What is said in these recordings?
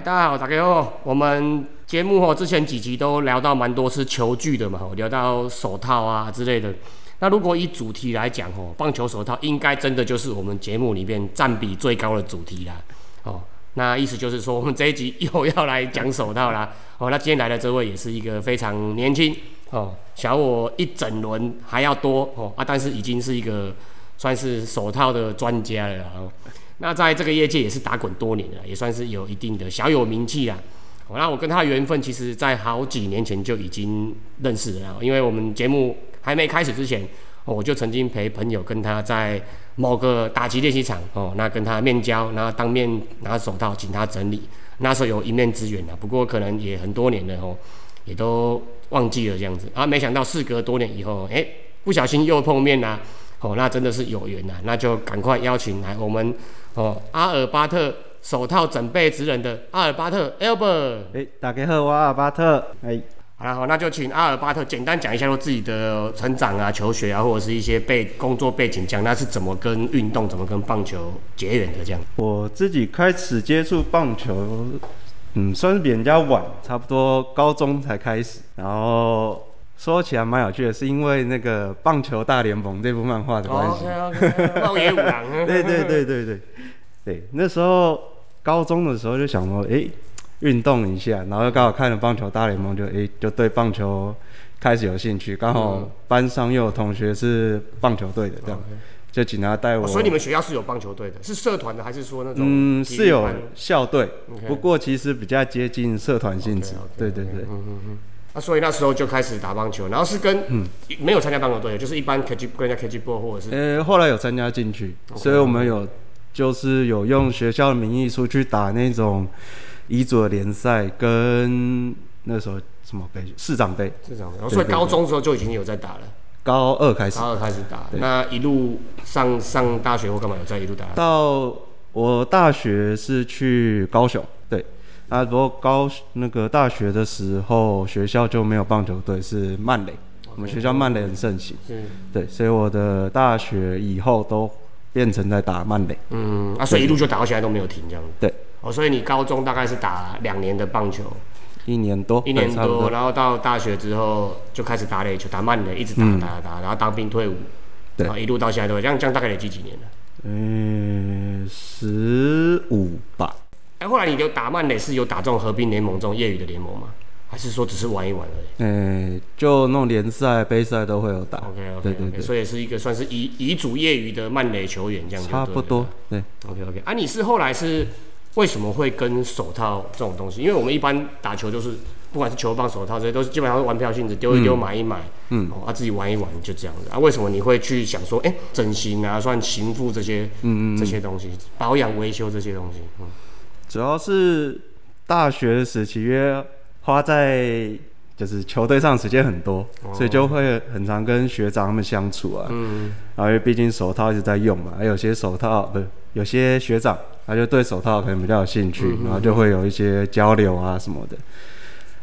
大家好，大家好。我们节目哦，之前几集都聊到蛮多是球具的嘛，聊到手套啊之类的。那如果以主题来讲哦，棒球手套应该真的就是我们节目里面占比最高的主题啦。哦，那意思就是说，我们这一集又要来讲手套啦。哦，那今天来的这位也是一个非常年轻哦，小我一整轮还要多哦啊，但是已经是一个算是手套的专家了哦。那在这个业界也是打滚多年了，也算是有一定的小有名气啊。那我跟他的缘分，其实在好几年前就已经认识了。因为我们节目还没开始之前，我就曾经陪朋友跟他在某个打击练习场哦，那跟他面交，然后当面拿手套请他整理。那时候有一面之缘啊，不过可能也很多年了哦，也都忘记了这样子。啊，没想到事隔多年以后，哎，不小心又碰面啦。哦，那真的是有缘呐，那就赶快邀请来我们。哦，阿尔巴特手套整备职人的阿尔巴特 Albert，哎，大家好，我阿尔巴特，哎，好了，好，那就请阿尔巴特简单讲一下说自己的成长啊、求学啊，或者是一些背工作背景，讲那是怎么跟运动、怎么跟棒球结缘的这样。我自己开始接触棒球，嗯，算是比人家晚，差不多高中才开始。然后说起来蛮有趣的，是因为那个《棒球大联盟》这部漫画的关系。棒野五郎。对对对对对。对，那时候高中的时候就想说，哎，运动一下，然后刚好看了棒球大联盟，就哎，就对棒球开始有兴趣。刚好班上又有同学是棒球队的，这样就请他带我。所以你们学校是有棒球队的，是社团的，还是说那种？嗯，是有校队，不过其实比较接近社团性质。对对对。嗯嗯嗯。那所以那时候就开始打棒球，然后是跟嗯没有参加棒球队，就是一般 K G 跟人家 K G 波或者是。呃，后来有参加进去，所以我们有。就是有用学校的名义出去打那种乙组联赛，跟那时候什么杯市长杯，市长杯。所以高中时候就已经有在打了，高二开始，高二开始打。那一路上上大学或干嘛有在一路打？到我大学是去高雄，对。啊，不过高那个大学的时候，学校就没有棒球队，是曼垒。我们学校曼垒很盛行，对，所以我的大学以后都。变成在打曼垒，嗯，啊，所以一路就打到现在都没有停这样。对，哦，所以你高中大概是打两年的棒球，一年多，一年多，然后到大学之后就开始打垒球，打曼垒，一直打打打，然后当兵退伍，然后一路到现在都这样，这样大概累积几年了？嗯，十五吧。哎，后来你就打曼垒是有打这种合并联盟这种业余的联盟吗？还是说只是玩一玩而已？嗯，就那种联赛、杯赛都会有打。OK OK，对对对，所以是一个算是乙乙组业余的曼垒球员这样。差不多，对。OK OK，啊，你是后来是为什么会跟手套这种东西？因为我们一般打球就是不管是球棒、手套这些，都是基本上是玩票性质，丢一丢、买一买，嗯，啊自己玩一玩就这样子。啊，为什么你会去想说，哎，整形啊、算形复这些，嗯嗯，这些东西，保养维修这些东西，嗯，主要是大学时期约。花在就是球队上时间很多，所以就会很常跟学长他们相处啊。嗯。然后因为毕竟手套一直在用嘛，还有些手套不是有些学长他就对手套可能比较有兴趣，然后就会有一些交流啊什么的。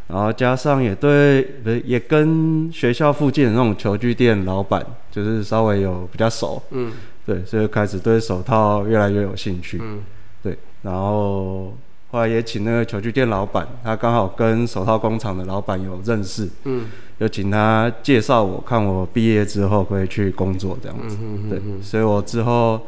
然后加上也对不是也跟学校附近的那种球具店老板就是稍微有比较熟。嗯。对，所以开始对手套越来越有兴趣。嗯。对，然后。后来也请那个球具店老板，他刚好跟手套工厂的老板有认识，嗯，就请他介绍我，看我毕业之后可以去工作这样子，对，所以我之后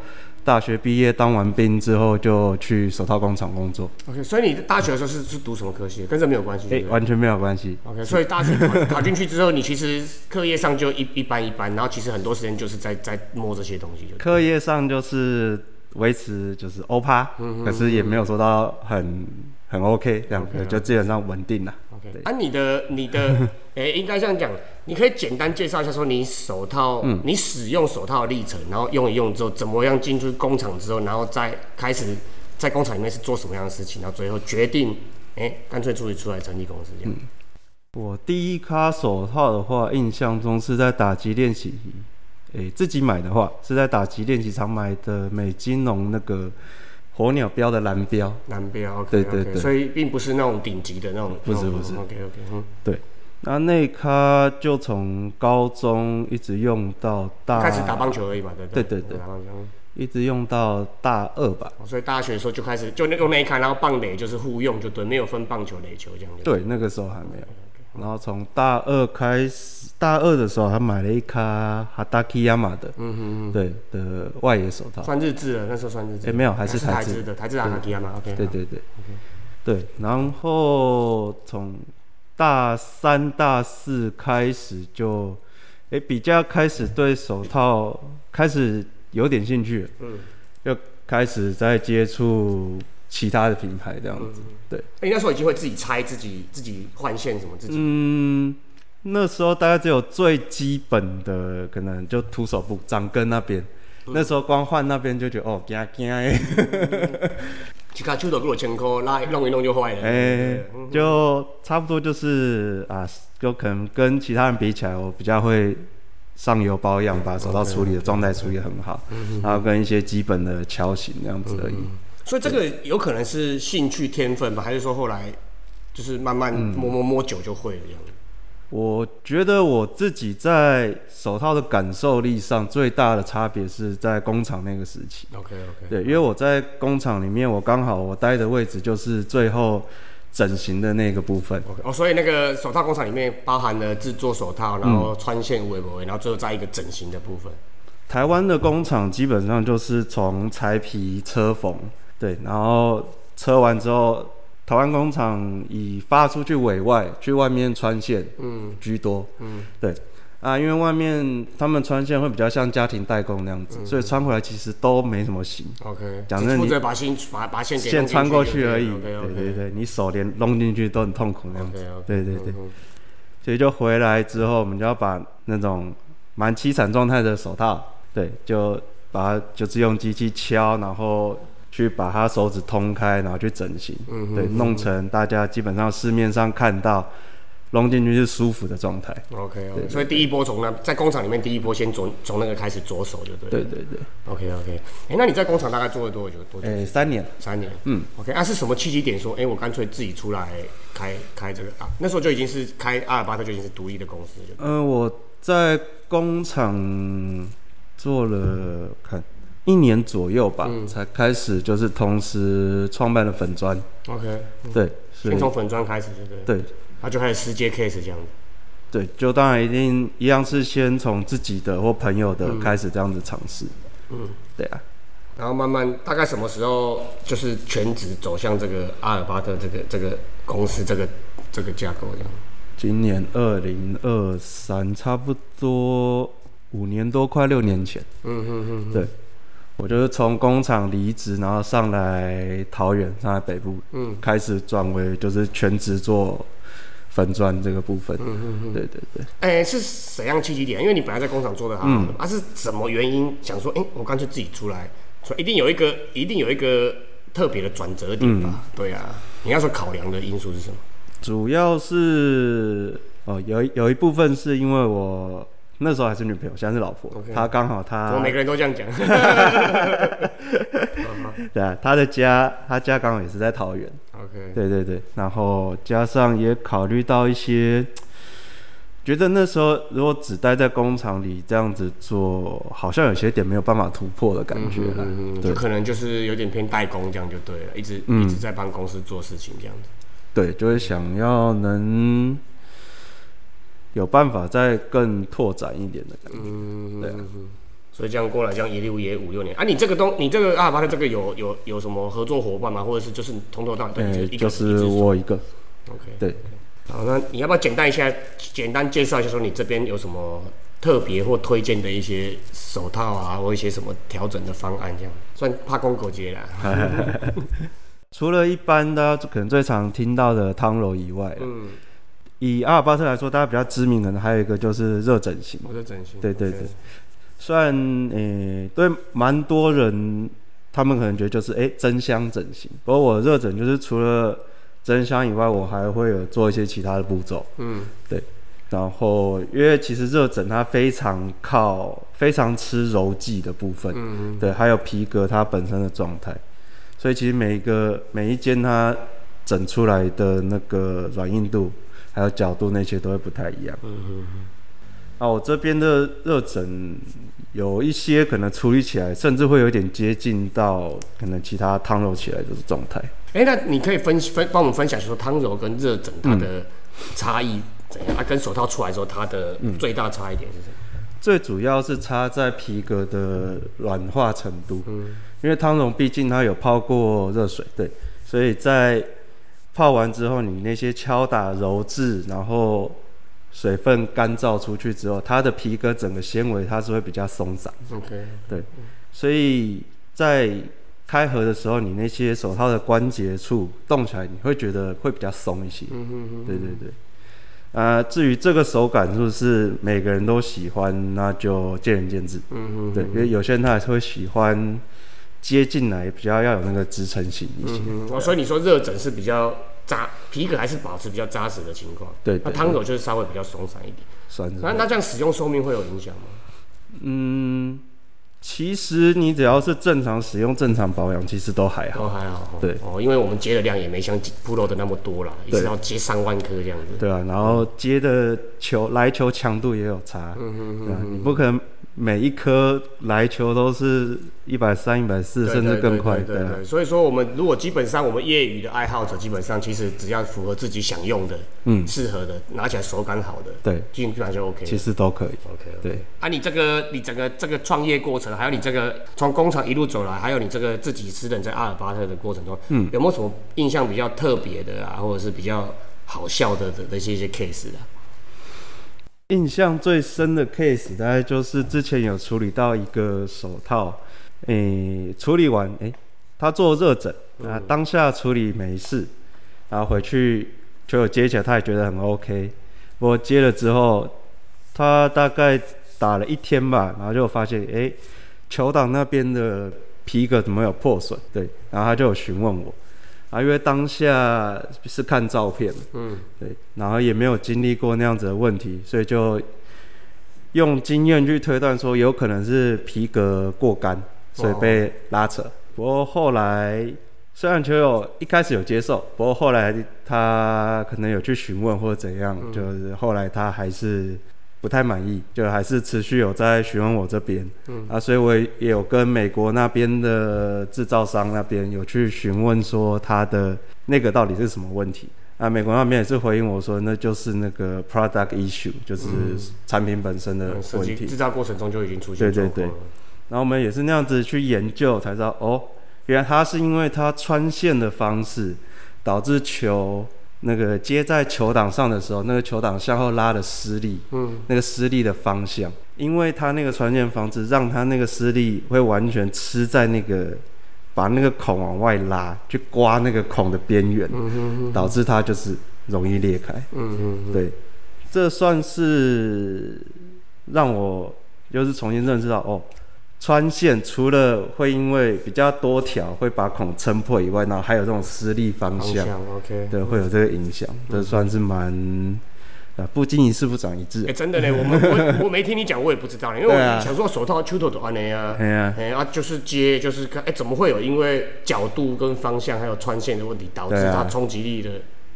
大学毕业当完兵之后就去手套工厂工作。OK，所以你大学的时候是是读什么科系？跟这没有关系？哎，完全没有关系。OK，所以大学考进去之后，你其实课业上就一一般一般，然后其实很多时间就是在在摸这些东西。课业上就是。维持就是欧趴，可是也没有说到很很 OK 这样，就基本上稳定了。OK，啊，你的你的，哎，应该这样讲，你可以简单介绍一下，说你手套，你使用手套的历程，然后用一用之后，怎么样进去工厂之后，然后再开始在工厂里面是做什么样的事情，然后最后决定，哎，干脆出去出来成立公司这样。我第一卡手套的话，印象中是在打击练习。诶，自己买的话是在打击练习场买的美金龙那个火鸟标的蓝标，蓝标，对对对，所以并不是那种顶级的那种，不是不是，OK OK，嗯，对，那那卡就从高中一直用到大，开始打棒球而已嘛，对对？对对，一直用到大二吧。哦所以大学的时候就开始就那用那一卡，然后棒垒就是互用，就对，没有分棒球、垒球这样就。对，那个时候还没有。然后从大二开始，大二的时候还买了一卡哈达基亚马的，嗯哼对的外野手套。算日制了，那时候算日制。诶没有还是台台制的，台制哈达基亚马，OK。对对对，对。然后从大三、大四开始就，诶比较开始对手套开始有点兴趣了，嗯，就开始在接触其他的品牌这样子。对，哎、那时候已经会自己拆、自己自己换线什么自己。嗯，那时候大概只有最基本的，可能就徒手部掌根那边。那时候光换那边就觉得哦，惊惊的，一卡手头给我千块，拉弄一弄就坏了。哎、就差不多就是啊，就可能跟其他人比起来，我比较会上油保养，把手套处理的状态处理得很好，然后跟一些基本的敲型那样子而已。所以这个有可能是兴趣天分吧，还是说后来就是慢慢摸摸摸久就会了这样？我觉得我自己在手套的感受力上最大的差别是在工厂那个时期。OK OK。对，因为我在工厂里面，我刚好我待的位置就是最后整形的那个部分。哦，所以那个手套工厂里面包含了制作手套，然后穿线、围围，然后最后再一个整形的部分。台湾的工厂基本上就是从裁皮、车缝，对，然后车完之后，台湾工厂以发出去委外，去外面穿线嗯。居多。嗯，对。啊，因为外面他们穿线会比较像家庭代工那样子，所以穿回来其实都没什么型，OK，讲真你只负责把线把把线给线穿过去而已。对对对，你手连弄进去都很痛苦那样子。对对对。嗯所以就回来之后，我们就要把那种蛮凄惨状态的手套，对，就把它就是用机器敲，然后去把他手指通开，然后去整形，嗯哼对，弄成大家基本上市面上看到弄进去是舒服的状态。OK OK，所以第一波从那在工厂里面第一波先从从那个开始着手就对了。对对对，OK OK，哎、那你在工厂大概做了多久？多久？诶、三年，三年。嗯，OK，那、是什么契机点说，哎、我干脆自己出来开开这个啊？那时候就已经是开阿尔巴特就已经是独立的公司了。嗯、我在工厂做了看一年左右吧，嗯才开始就是同时创办了粉砖，OK，对，先从粉砖开始，对不对？对。然后就开始世界 case 这样子。对，就当然一定一样是先从自己的或朋友的开始这样子尝试。嗯，对啊，然后慢慢大概什么时候就是全职走向这个阿尔巴特这个这个公司这个这个架构这样？今年二零二三，差不多五年多，快六年前，嗯哼哼哼。对我就是从工厂离职，然后上来桃园，上来北部，嗯开始转为就是全职做粉砖这个部分。嗯嗯嗯。对对对，哎、是怎样契机点？因为你本来在工厂做的好好的嘛，啊是什么原因想说，哎、我干脆自己出来？所以一定有一个，一定有一个特别的转折点吧？对啊，你要说考量的因素是什么？主要是哦，有一有一部分是因为我那时候还是女朋友，现在是老婆她刚好我她每个人都这样讲。对啊，她的家他家刚好也是在桃园。OK，对对对，然后加上也考虑到一些，觉得那时候如果只待在工厂里这样子做，好像有些点没有办法突破的感觉了。嗯嗯，对就可能就是有点偏代工这样就对了，一直、嗯一直在帮公司做事情这样子。对，就是想要能有办法再更拓展一点的感觉。嗯，对啊所以这样过来，这样一六也五六年啊。你这个东，你这个阿尔巴的这个有有有什么合作伙伴吗？或者是就是从头到尾就是我一个，OK。对，好，那你要不要简单一下，简单介绍一下，说你这边有什么特别或推荐的一些手套啊，或一些什么调整的方案，这样算怕公狗节啦。除了一般大家可能最常听到的汤柔以外，嗯，以阿尔巴特来说，大家比较知名的呢还有一个就是热整形。我在整形。对对对，虽然诶、对蛮多人，他们可能觉得就是诶、真香整形，不过我热整就是除了真香以外，我还会有做一些其他的步骤。嗯对然后因为其实热枕它非常靠非常吃柔剂的部分，嗯对，还有皮革它本身的状态，所以其实每一个每一间它整出来的那个软硬度还有角度那些都会不太一样。嗯嗯啊，我这边的热枕有一些可能处理起来，甚至会有点接近到可能其他汤揉起来的状态。哎、那你可以分分帮我们分享说汤柔跟热枕它的差异怎样？啊，跟手套出来之后它的最大差异点是什么？最主要是差在皮革的软化程度，嗯因为汤绒毕竟它有泡过热水，对，所以在泡完之后，你那些敲打揉制，然后水分干燥出去之后，它的皮革整个纤维它是会比较松散，OK，对，所以在开合的时候，你那些手套的关节处动起来，你会觉得会比较松一些，对对对。啊、至于这个手感是不是每个人都喜欢，那就见仁见智。嗯哼，对，因为有些人他还是会喜欢接进来，比较要有那个支撑性一些。嗯，哦，所以你说热枕是比较扎，皮革还是保持比较扎实的情况，那对那汤柔就是稍微比较松散一点。算是那那这样使用寿命会有影响吗？嗯，其实你只要是正常使用、正常保养，其实都还好。都还好，哦对哦，因为我们接的量也没像 Pro 的那么多啦，一对直要接上万颗这样子。对啊，然后接的球来球强度也有差，嗯嗯嗯，你不可能每一颗来球都是一百三、一百四，甚至更快，对对所以说我们如果基本上我们业余的爱好者，基本上其实只要符合自己想用的、嗯，适合的，拿起来手感好的，对，基本上就 OK。其实都可以。OK，对，啊，你这个你整个这个创业过程，还有你这个从工厂一路走来，还有你这个自己私人在阿尔巴特的过程中，嗯，有没有什么印象比较特别的啊，或者是比较好笑的的的一些一些 case 啊？印象最深的 case 大概就是之前有处理到一个手套，诶、处理完，诶、他做热枕，啊，当下处理没事，然后回去就有接起来，他也觉得很 OK。不过接了之后，他大概打了一天吧，然后就发现，诶、球档那边的皮革怎么有破损？对，然后他就有询问我，啊，因为当下是看照片，嗯，对，然后也没有经历过那样子的问题，所以就用经验去推断说，有可能是皮革过干，所以被拉扯。不过后来虽然球友一开始有接受，不过后来他可能有去询问或者怎样，就是后来他还是不太满意，就还是持续有在询问我这边。嗯啊，所以我也有跟美国那边的制造商那边有去询问说他的那个到底是什么问题。啊，美国那边也是回应我说，那就是那个 product issue，就是产品本身的问题。计制造过程中就已经出现对对对然后我们也是那样子去研究，才知道哦，原来它是因为它穿线的方式，导致球那个接在球挡上的时候，那个球挡向后拉的施力，嗯，那个施力的方向，因为它那个穿线方式，让它那个施力会完全吃在那个把那个孔往外拉，去刮那个孔的边缘，导致它就是容易裂开。嗯嗯对，这算是让我又是重新认识到哦，穿线除了会因为比较多条会把孔撑破以外，然后还有这种施力方向，OK。对，会有这个影响，这算是蛮啊不经一事不长一智。哎、。真的呢，我们我我没听你讲，我也不知道，因为我想说手套出头都安的呀，哎呀，哎啊，就是接就是看，哎、怎么会有因为角度跟方向还有穿线的问题，导致它冲击力的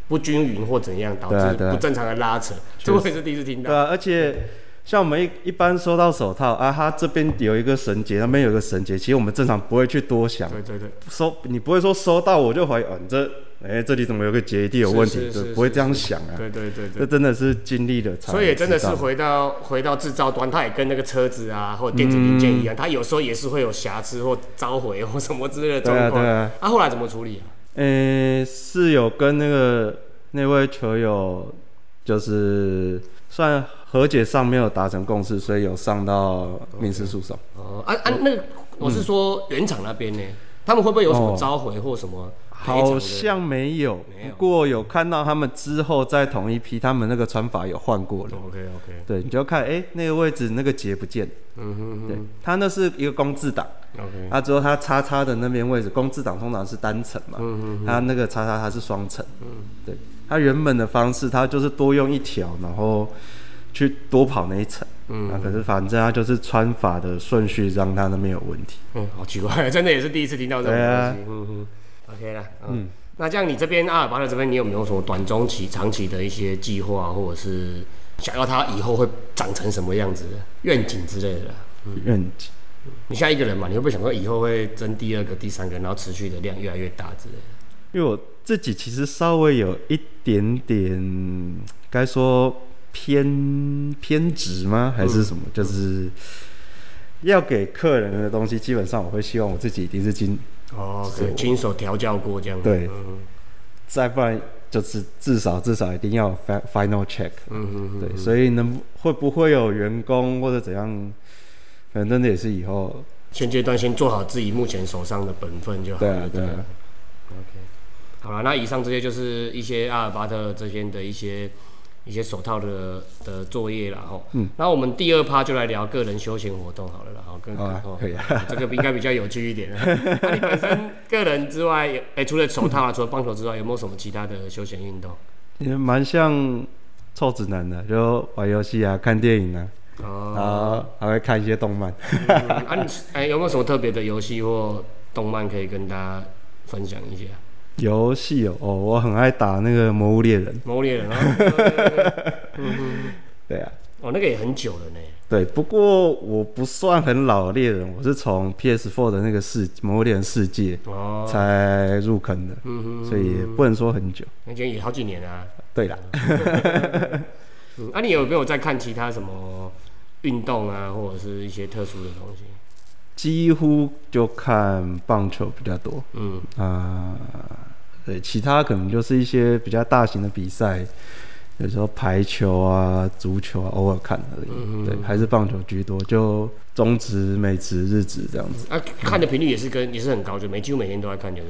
不均匀或怎样，导致不正常的拉扯，这我也是第一次听到。对啊，而且像我们一一般收到手套啊，它这边有一个绳结，那边有一个绳结，其实我们正常不会去多想，对对对，收你不会说收到我就怀疑哦，你这哎、这里怎么有个结一定有问题，对不会这样想啊。对对对这。真的是经历了才所以也真的是回到回到制造端，它也跟那个车子啊或者电子零件一样，它有时候也是会有瑕疵或召回或什么之类的状况。对啊对啊后来怎么处理啊？诶、是有跟那个那位球友，就是算和解上没有达成共识，所以有上到民事诉讼。哦，啊啊，那个我是说原厂那边呢，他们会不会有什么召回或什么？好像没有，不过有看到他们之后在同一批，他们那个穿法有换过了。OK OK，对，你就看，哎、那个位置那个结不见，嗯哼对，它那是一个工字档，OK，它之后它叉叉的那边位置，工字档通常是单层嘛，嗯哼它那个叉叉它是双层，对，它原本的方式它就是多用一条，然后去多跑那一层，嗯啊，可是反正他就是穿法的顺序让他那边有问题，嗯，好奇怪，真的也是第一次听到这种东西。嗯嗯，OK 啦，嗯，那这样你这边阿尔巴特这边，你有没有什么短中期、长期的一些计划，或者是想要他以后会长成什么样子的愿景之类的啦。愿景。你现在一个人嘛，你会不会想说以后会增第二个、第三个，然后持续的量越来越大之类的？因为我自己其实稍微有一点点，该说偏偏执吗？还是什么？就是要给客人的东西，基本上我会希望我自己一定是经哦，亲手调教过这样。对嗯再不然就是至少至少一定要 fi- final check。嗯嗯嗯，对，所以能会不会有员工或者怎样，可能真的也是以后。现阶段先做好自己目前手上的本分就好了。对啊，对啊。OK，好了，那以上这些就是一些阿尔巴特这边的一些一些手套的的作业了哈。嗯。那我们第二趴就来聊个人休闲活动好了啦，哈，跟好啊哦可以啊 这个应该比较有趣一点。那你本身个人之外，有哎、除了手套啊，除了棒球之外，有没有什么其他的休闲运动？也蛮像臭直男的，就玩游戏啊、看电影啊，哦，还会看一些动漫。嗯啊，你哎、有没有什么特别的游戏或动漫可以跟大家分享一下？游戏哦，哦，我很爱打那个《魔物猎人》。魔物猎人啊，对啊，哦，那个也很久了呢。对，不过我不算很老的猎人，我是从 PS4 的那个世《魔物猎人世界》哦，才入坑的，嗯哼，所以也不能说很久。那今天也好几年了、啊。对啦，嗯，啊，你有没有在看其他什么运动啊，或者是一些特殊的东西？几乎就看棒球比较多嗯，啊、对，其他可能就是一些比较大型的比赛，有时候排球啊、足球啊，偶尔看而已。嗯对，还是棒球居多，就中职、美职、日职这样子。啊，看的频率也是跟也是很高，就每几乎每天都在看，就是。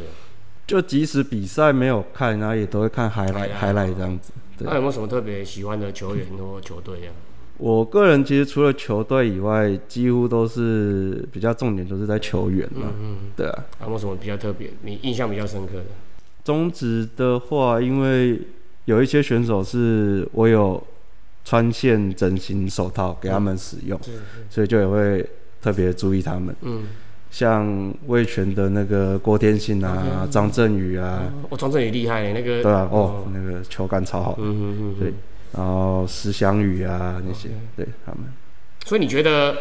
就即使比赛没有看，然后也都会看 highlight highlight highlight 这样子。对那有没有什么特别喜欢的球员或球队啊？我个人其实除了球队以外，几乎都是比较重点都是在球员嘛。嗯，对啊，有没有什么比较特别、你印象比较深刻的？中职的话，因为有一些选手是我有穿线整形手套给他们使用，是，所以就也会特别注意他们。嗯，像魏权的那个郭天信啊、张振宇啊，我张振宇厉害嘞，那个对啊，哦，那个球感超好。嗯嗯嗯，对，然后石祥宇啊那些，对他们。所以你觉得，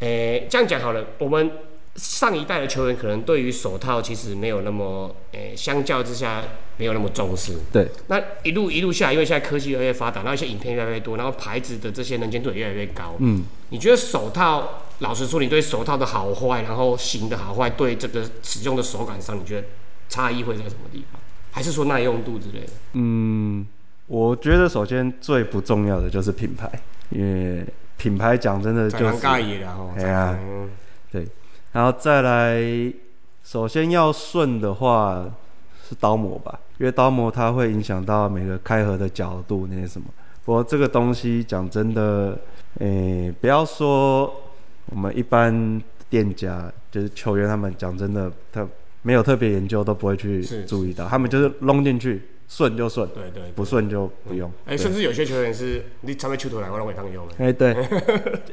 诶、这样讲好了，我们上一代的球员可能对于手套其实没有那么，诶、相较之下没有那么重视。对，那一路一路下来，因为现在科技越来越发达，然后一些影片越来越多，然后牌子的这些能见度也越来越高。嗯，你觉得手套，老实说，你对手套的好坏，然后型的好坏，对这个使用的手感上，你觉得差异会在什么地方？还是说耐用度之类的？嗯，我觉得首先最不重要的就是品牌，因为品牌讲真的就是。哎呀嗯然后再来，首先要顺的话是刀模吧，因为刀模它会影响到每个开合的角度那些什么。不过这个东西讲真的，诶、不要说我们一般店家，就是球员他们讲真的，他没有特别研究都不会去注意到，他们就是弄进去顺就顺，对对。不顺就不用。哎、对甚至有些球员是你常被球头来，我让我当用的。哎、对，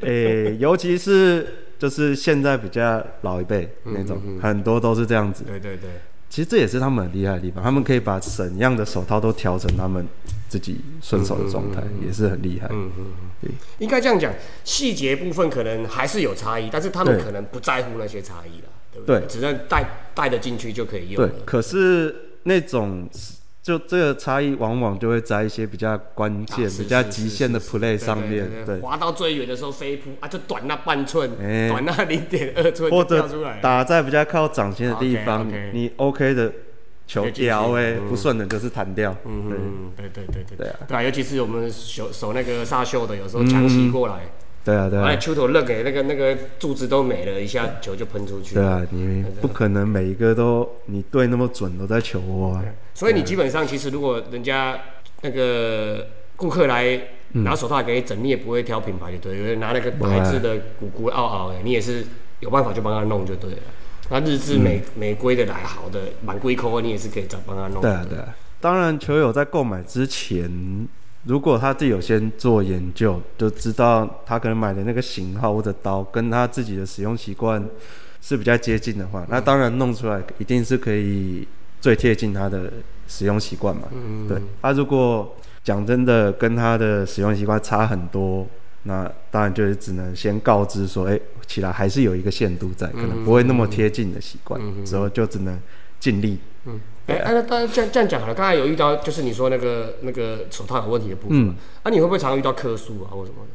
诶、尤其是就是现在比较老一辈那种，嗯嗯嗯很多都是这样子。对对对，其实这也是他们很厉害的地方，他们可以把怎样的手套都调成他们自己顺手的状态，也是很厉害。嗯嗯对嗯，应该这样讲，细节部分可能还是有差异，但是他们可能不在乎那些差异了，对不对？对只要带带得进去就可以用了。，对可是那种就这个差异，往往就会在一些比较关键、啊比较极限的 play 上面，对滑到最远的时候飞扑啊，就短那半寸，哎短那零点二寸或者。打在比较靠掌心的地方你 OK 的球掉哎，嗯。不顺的就是弹掉。嗯嗯，对。对对对对。啊。对啊，尤其是我们手手那个沙秀的，有时候强袭过来，对啊，对哎，啊，球头扔给那个那个柱子都没了，一下球就喷出去。对啊，你不可能每一个都你对那么准都在球窝啊。所以你基本上其实如果人家那个顾客来拿手套来给你整，你也不会挑品牌就对了，因为拿那个牌子的鼓鼓凹凹的，你也是有办法就帮他弄就对了。那日志美美规的来好的满规扣，你也是可以找帮他弄。对啊，对啊。当然，球友在购买之前，如果他自己有先做研究，就知道他可能买的那个型号或者刀跟他自己的使用习惯是比较接近的话，那当然弄出来一定是可以最贴近他的使用习惯嘛。嗯对，啊，如果讲真的跟他的使用习惯差很多，那当然就是只能先告知说，哎、起来还是有一个限度在，可能不会那么贴近的习惯，之后就只能尽力。哎、啊，那当然这样这样讲好了。刚才有遇到就是你说那个那个手套有问题的部分嘛，啊，你会不会常常遇到客诉啊或什么的？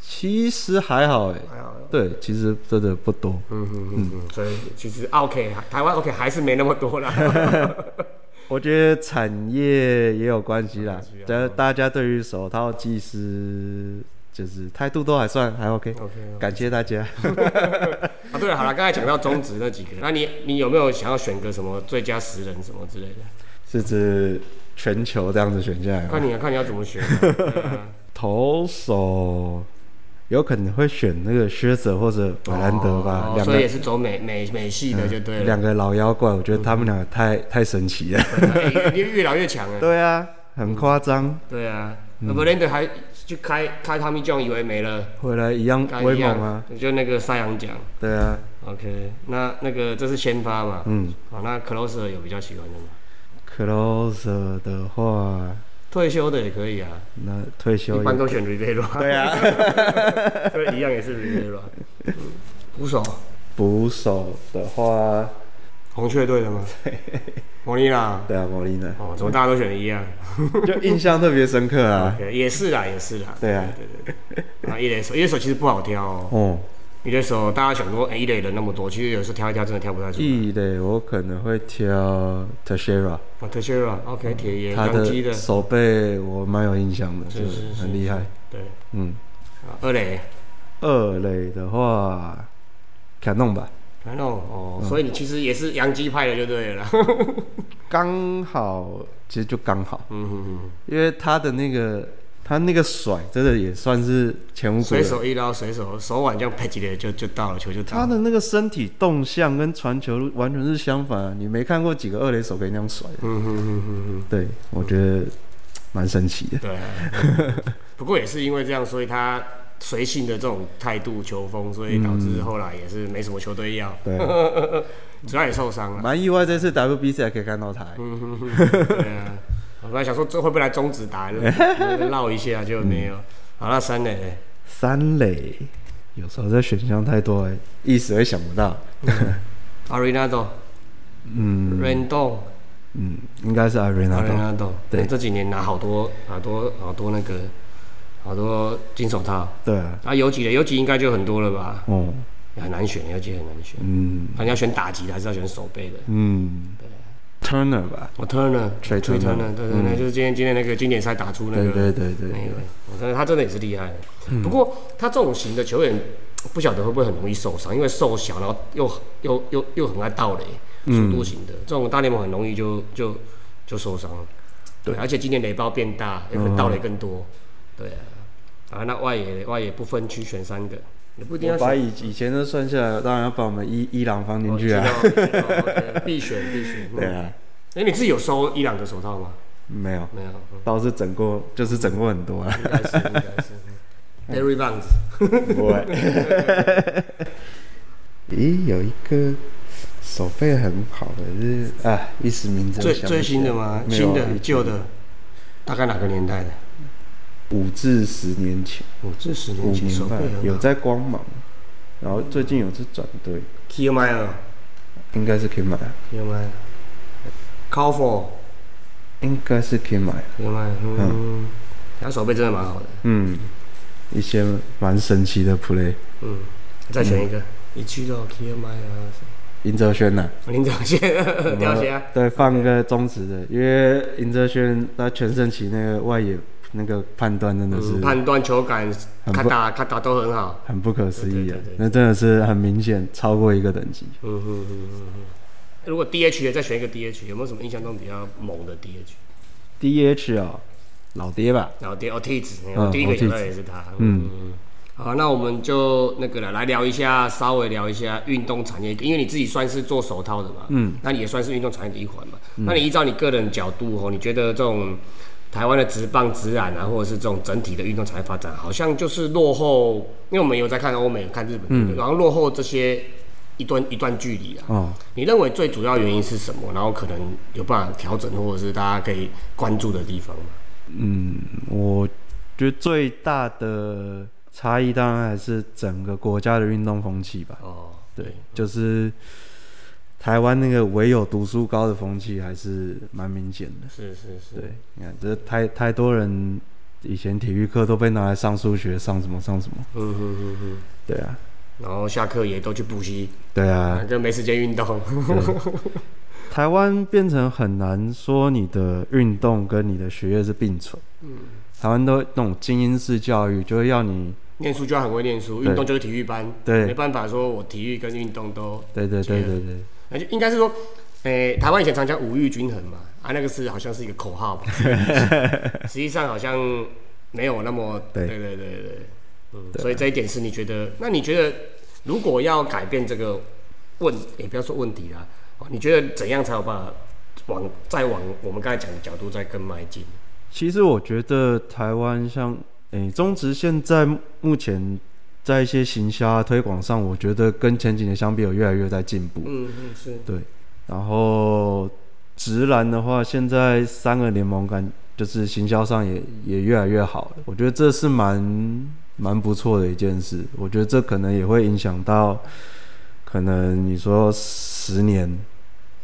其实还好哎、还好对，其实真的不多。嗯嗯嗯嗯，所以其实 OK，台湾 OK 还是没那么多啦。我觉得产业也有关系啦大大家对于手套技师就是态度都还算还 OK，OK，感谢大家。啊，对了，好了，刚才讲到中职那几个，那你你有没有想要选个什么最佳十人什么之类的？是指全球这样子选下来看你啊，看你要怎么选 投手有可能会选那个靴子或者瓦兰德吧，两个哦所以也是走美美美系的就对了。两个老妖怪，我觉得他们两个太太神奇了。哎你越老越强了。对啊，很夸张，对啊，那布兰德还去开开汤米酱，以为没了，回来一样威猛啊。，就那个赛扬奖。对啊，OK，那那个这是先发嘛？嗯好，那 closer 有比较喜欢的吗？，closer 的话，退休的也可以啊，那退休也一般都选 Rivera。对啊。对，一样也是 Rivera。嗯捕手，捕手的话，红雀队的吗？莫莉娜。对啊，莫莉娜哦，怎么大家都选的一样 就印象特别深刻啊。也是啦，也是啦。对啊对对对。啊，一垒手，一垒手其实不好挑哦。哦，一垒手大家想说，哎，一垒人那么多，其实有时候挑一挑真的挑不太出来。一垒我可能会挑 Teixeira，哦 t e s h e r a OK，铁爷，他的，手背我蛮有印象的，就是很厉害。对。嗯，啊二垒，二垒的话，卡弄吧，反正哦，所以你其实也是洋基派的就对了啦。刚好，其实就刚好，嗯哼哼，因为他的那个他那个甩，真的也算是前无古随人。手一捞，随手手腕这样拍几垒就就到了，球就到了。他的那个身体动向跟传球完全是相反、啊，你没看过几个二垒手可以那样甩的。嗯哼哼哼哼，对，我觉得蛮神奇的。对啊。不过也是因为这样，所以他随性的这种态度、球风，所以导致后来也是没什么球队要，对，主要也受伤了。蛮意外，这次 WBC 还可以看到他。嗯哼哼，对啊。我本来想说这会不会来中止打，绕一下就没有。好，那三垒嘞三垒有时候这选项太多了，一时会想不到。Arenado、嗯 Rendon、嗯，应该是 Arena。Arenado，对这几年拿好多好多好多那个好多金手套。对啊，啊，游击的游击应该就很多了吧？哦，很难选，游击很难选。嗯那你要选打击的，还是要选手背的？嗯，Turner 吧。我 Turner，Trey Trey Turner，Turner，对对对，就是今天今天那个经典赛打出那对个对对对那个，我真的他真的也是厉害的。不过他这种型的球员，不晓得会不会很容易受伤，因为瘦小，然后又又又又很爱盗垒，速度型的，这种大联盟很容易就就就受伤了。对，而且今年雷包变大，有可能盗垒更多。对啊，啊，那外野外野不分区选三个，也不一定要我把。以以前的算下来，当然要把我们伊伊朗放进去啊。必选必选。对啊，哎，你自己有收伊朗的手套吗？没有，没有，嗯倒是整过，就是整过很多啊。应该是应该是。会。咦，有一个手背很好的，是啊，一时名字最最新的吗？新的啊、旧的？大概哪个年代的？五至十年前，五至十年前手背，有在光芒，然后最近有次转队，k l m a y 应该是可以买，k i l m a y c o w f o r 应该是可以买。k m y 嗯，他手背真的蛮好的。嗯，一些蛮神奇的 play，嗯，再选一个，一去到 k m a y 啊，林哲轩呐，林长线掉下。对，放个中指的，因为林哲轩他全盛期那个外野那个判断真的是嗯，判断球感、很不卡打、卡打都很好。很不可思议啊那真的是很明显超过一个等级。如果 DH 也再选一个 DH，有没有什么印象中比较猛的 DH？DH 哦，老爹吧，老爹哦 T 子，嗯我第一个哦想到也是他。嗯，好，那我们就那个了，来聊一下，稍微聊一下运动产业，因为你自己算是做手套的嘛，嗯，那你也算是运动产业的一环嘛。那你依照你个人角度哦，你觉得这种台湾的职棒、职篮啊，或者是这种整体的运动产业发展，好像就是落后，因为我们有在看欧美、看日本，嗯，然后落后这些一段一段距离啊。哦，你认为最主要原因是什么？然后可能有办法调整，或者是大家可以关注的地方吗？嗯，我觉得最大的差异当然还是整个国家的运动风气吧。哦，对，就是台湾那个唯有读书高的风气还是蛮明显的。是是是，对，你看这太太多人以前体育课都被拿来上数学，上什么上什么。嗯哼哼哼。对啊，然后下课也都去补习，对啊，就没时间运动。台湾变成很难说你的运动跟你的学业是并存。嗯，台湾都那种精英式教育，就会要你念书就要很会念书，对运动就是体育班，对没办法说我体育跟运动都，对对对对对，那就应该是说，诶、台湾以前常讲五育均衡嘛，啊，那个是好像是一个口号吧，实际上好像没有那么，对对对对对，嗯，所以这一点是你觉得，那你觉得如果要改变这个问，也不要说问题啦，哦你觉得怎样才有办法往再往我们刚才讲的角度再更迈进？其实我觉得台湾像诶、中职现在目前在一些行销啊推广上，我觉得跟前几年相比有越来越在进步。嗯嗯是，对，然后直男的话，现在三个联盟感就是行销上也也越来越好了，我觉得这是蛮蛮不错的一件事。我觉得这可能也会影响到，可能你说十年、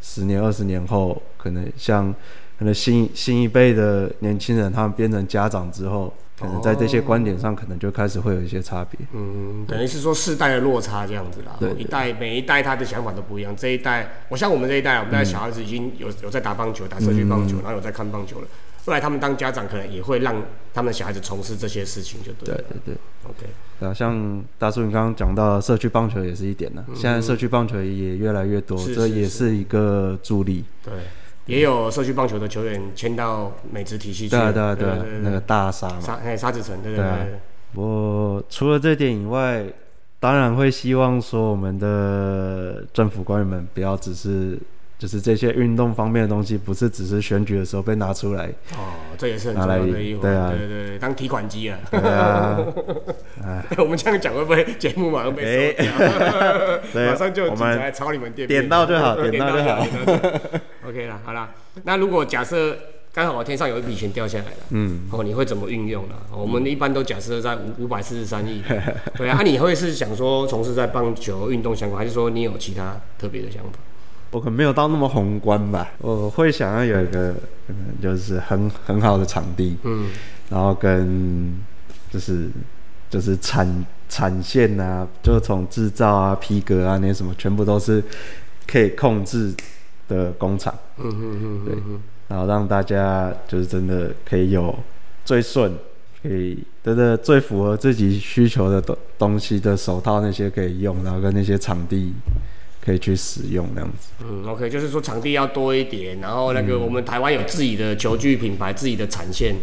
十年、二十年后，可能像可能新新一辈的年轻人，他们变成家长之后，可能在这些观点上，可能就开始会有一些差别。嗯，等于是说世代的落差这样子啦。对对一代每一代他的想法都不一样。这一代，我像我们这一代，我们这代小孩子已经有有在打棒球，打社区棒球，然后有在看棒球了。未来他们当家长，可能也会让他们的小孩子从事这些事情，就对对了。对对。OK，对啊，像大叔你刚刚讲到社区棒球也是一点呢、现在社区棒球也越来越多，这也是一个助力。对，也有社区棒球的球员签到美职体系去了。对啊对啊对那个大沙嘛。沙哎沙子城，对对对。我除了这点以外，当然会希望说我们的政府官员们不要只是就是这些运动方面的东西，不是只是选举的时候被拿出来。哦，这也是很重要的一环。对啊对对对，当提款机啊。对啊，哎，我们这样讲会不会节目马上被收掉？对马上就我们警察来抄你们店面，点到就好 点到就好。OK 啦，好啦，那如果假设刚好天上有一笔钱掉下来了，嗯，哦，你会怎么运用呢？我们一般都假设在五五百四十三亿，对啊，啊你会是想说从事在棒球运动相关，还是说你有其他特别的想法？我可能没有到那么宏观吧，我会想要有一个就是很很好的场地，嗯，然后跟就是就是产产线啊，就从制造啊、皮革啊那些什么，全部都是可以控制的工厂，嗯嗯嗯。对然后让大家就是真的可以有最顺，可以真的最符合自己需求的东东西的手套那些可以用，然后跟那些场地可以去使用这样子。嗯，OK，就是说场地要多一点，然后那个我们台湾有自己的球具品牌、自己的产线，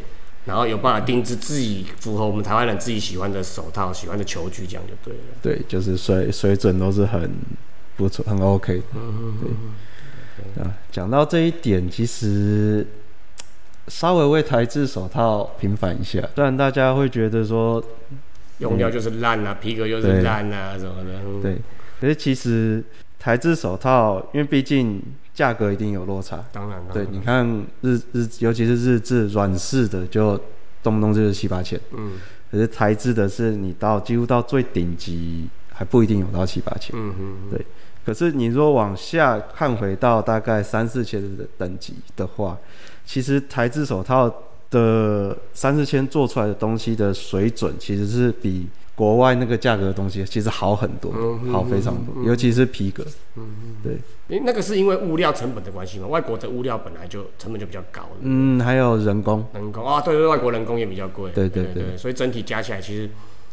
然后有办法定制自己符合我们台湾人自己喜欢的手套、喜欢的球具，这样就对了。对，就是水水准都是很不错，很 OK 嗯。嗯对啊，讲到这一点，其实稍微为台制手套平反一下，虽然大家会觉得说，用料就是烂啊，皮革就是烂啊什么的。嗯，对，可是其实台制手套，因为毕竟价格一定有落差。当然，当对，你看日日，尤其是日制软式的，就动不动就是七八千。嗯可是台制的是，你到几乎到最顶级，还不一定有到七八千。嗯嗯，对，可是你若往下看回到大概三四千的等级的话，其实台制手套的三四千做出来的东西的水准，其实是比国外那个价格的东西其实好很多，嗯好非常多，尤其是皮革。嗯对，诶那个是因为物料成本的关系嘛？外国的物料本来就成本就比较高的。嗯，还有人工，人工啊，对对，外国人工也比较贵。对对对对所以整体加起来，其实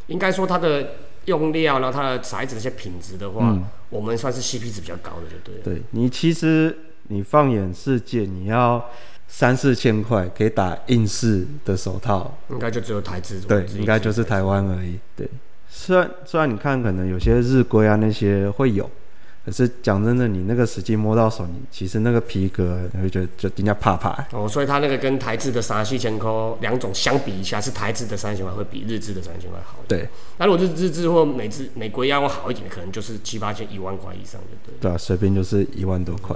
应该说它的用料，然后它的材质那些品质的话，嗯我们算是 CP 值比较高的，就对了。对你其实你放眼世界，你要三四千块可以打硬式的手套，应该就只有台制。对，应该就是台湾而已。对，虽然虽然你看可能有些日规啊那些会有，可是讲真的，你那个实际摸到手，你其实那个皮革，你会觉得就人家怕怕。哦，所以它那个跟台制的三四千块两种相比一下，是台制的三千块会比日制的三千块好。对，那如果是日制或美制美国要好一点，可能就是七八千、一万块以上就对。对啊，随便就是一万多块。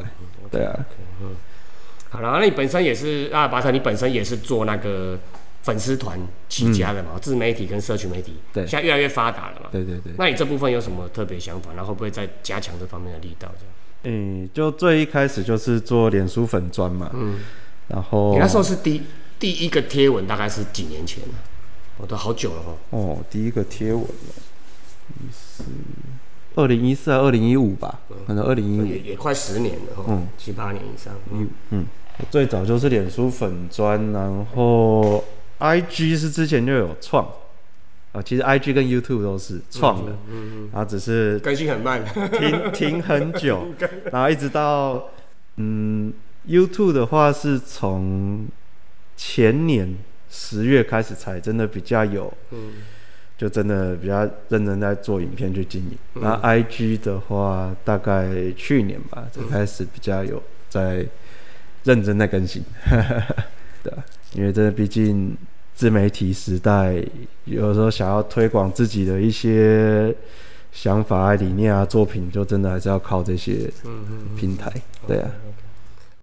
对啊。嗯。好了，那你本身也是阿尔巴特，你本身也是做那个。粉丝团起家的嘛，自媒体跟社群媒体，对，现在越来越发达了嘛。对对对。那你这部分有什么特别想法？然后会不会再加强这方面的力道？这样？嗯，就最一开始就是做脸书粉砖嘛。嗯。然后。你那时候是第第一个贴文，大概是几年前了？哦，都好久了哈。哦，第一个贴文，是二零一四还二零一五吧？可能二零一五。也也快十年了哈。嗯。七八年以上。嗯嗯。最早就是脸书粉砖，然后。I G 是之前就有创，啊，其实 I G 跟 YouTube 都是创的，然后只是更新很慢，停 停很久，然后一直到嗯 YouTube 的话是从前年十月开始才真的比较有，嗯就真的比较认真在做影片去经营。那 I G 的话大概去年吧才开始比较有在认真在更新，对，因为这毕竟。自媒体时代，有时候想要推广自己的一些想法啊、理念啊、作品，就真的还是要靠这些平台。对啊。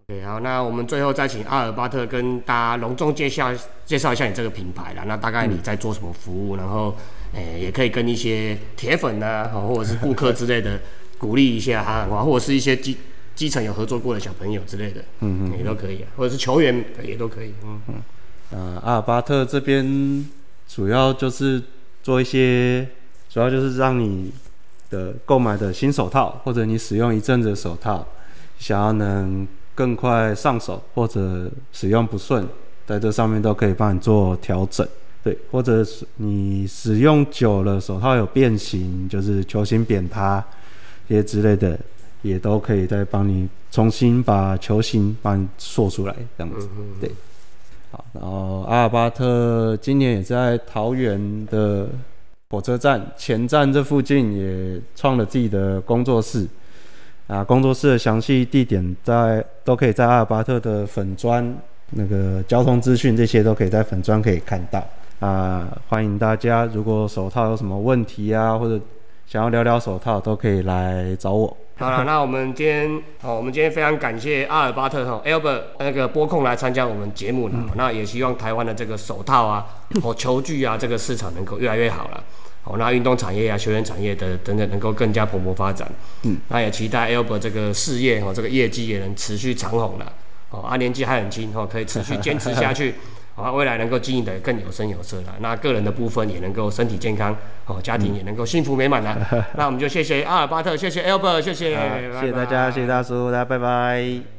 对，好，那我们最后再请阿尔巴特跟大家隆重介绍介绍一下你这个品牌啦。那大概你在做什么服务？然后，诶，也可以跟一些铁粉呐，或者是顾客之类的鼓励一下哈，或者是一些基基层有合作过的小朋友之类的，嗯嗯，也都可以，或者是球员也都可以，嗯嗯。啊，阿尔巴特这边主要就是做一些，主要就是让你的购买的新手套，或者你使用一阵子手套，想要能更快上手，或者使用不顺，在这上面都可以帮你做调整。对，或者是你使用久了手套有变形，就是球形扁塌这些之类的，也都可以再帮你重新把球形帮你塑出来，这样子，对。好，然后阿尔巴特今年也在桃园的火车站前站这附近也创了自己的工作室，啊，工作室的详细地点在都可以在阿尔巴特的粉砖那个交通资讯这些都可以在粉砖可以看到，啊，欢迎大家如果手套有什么问题啊，或者想要聊聊手套都可以来找我。好了，那我们今天，哦，我们今天非常感谢阿尔巴特哈 Albert 那个播控来参加我们节目了。那也希望台湾的这个手套啊，哦，球具啊，这个市场能够越来越好了。哦，那运动产业啊，球员产业的等等，能够更加蓬勃发展。嗯，那也期待 Albert 这个事业哦，这个业绩也能持续长虹了。哦，啊，年纪还很轻，哦，可以持续坚持下去。啊，未来能够经营的更有声有色了。那个人的部分也能够身体健康，哦，家庭也能够幸福美满了。那我们就谢谢阿尔巴特，谢谢 Albert，谢谢，谢谢大家，谢谢大叔，大家拜拜。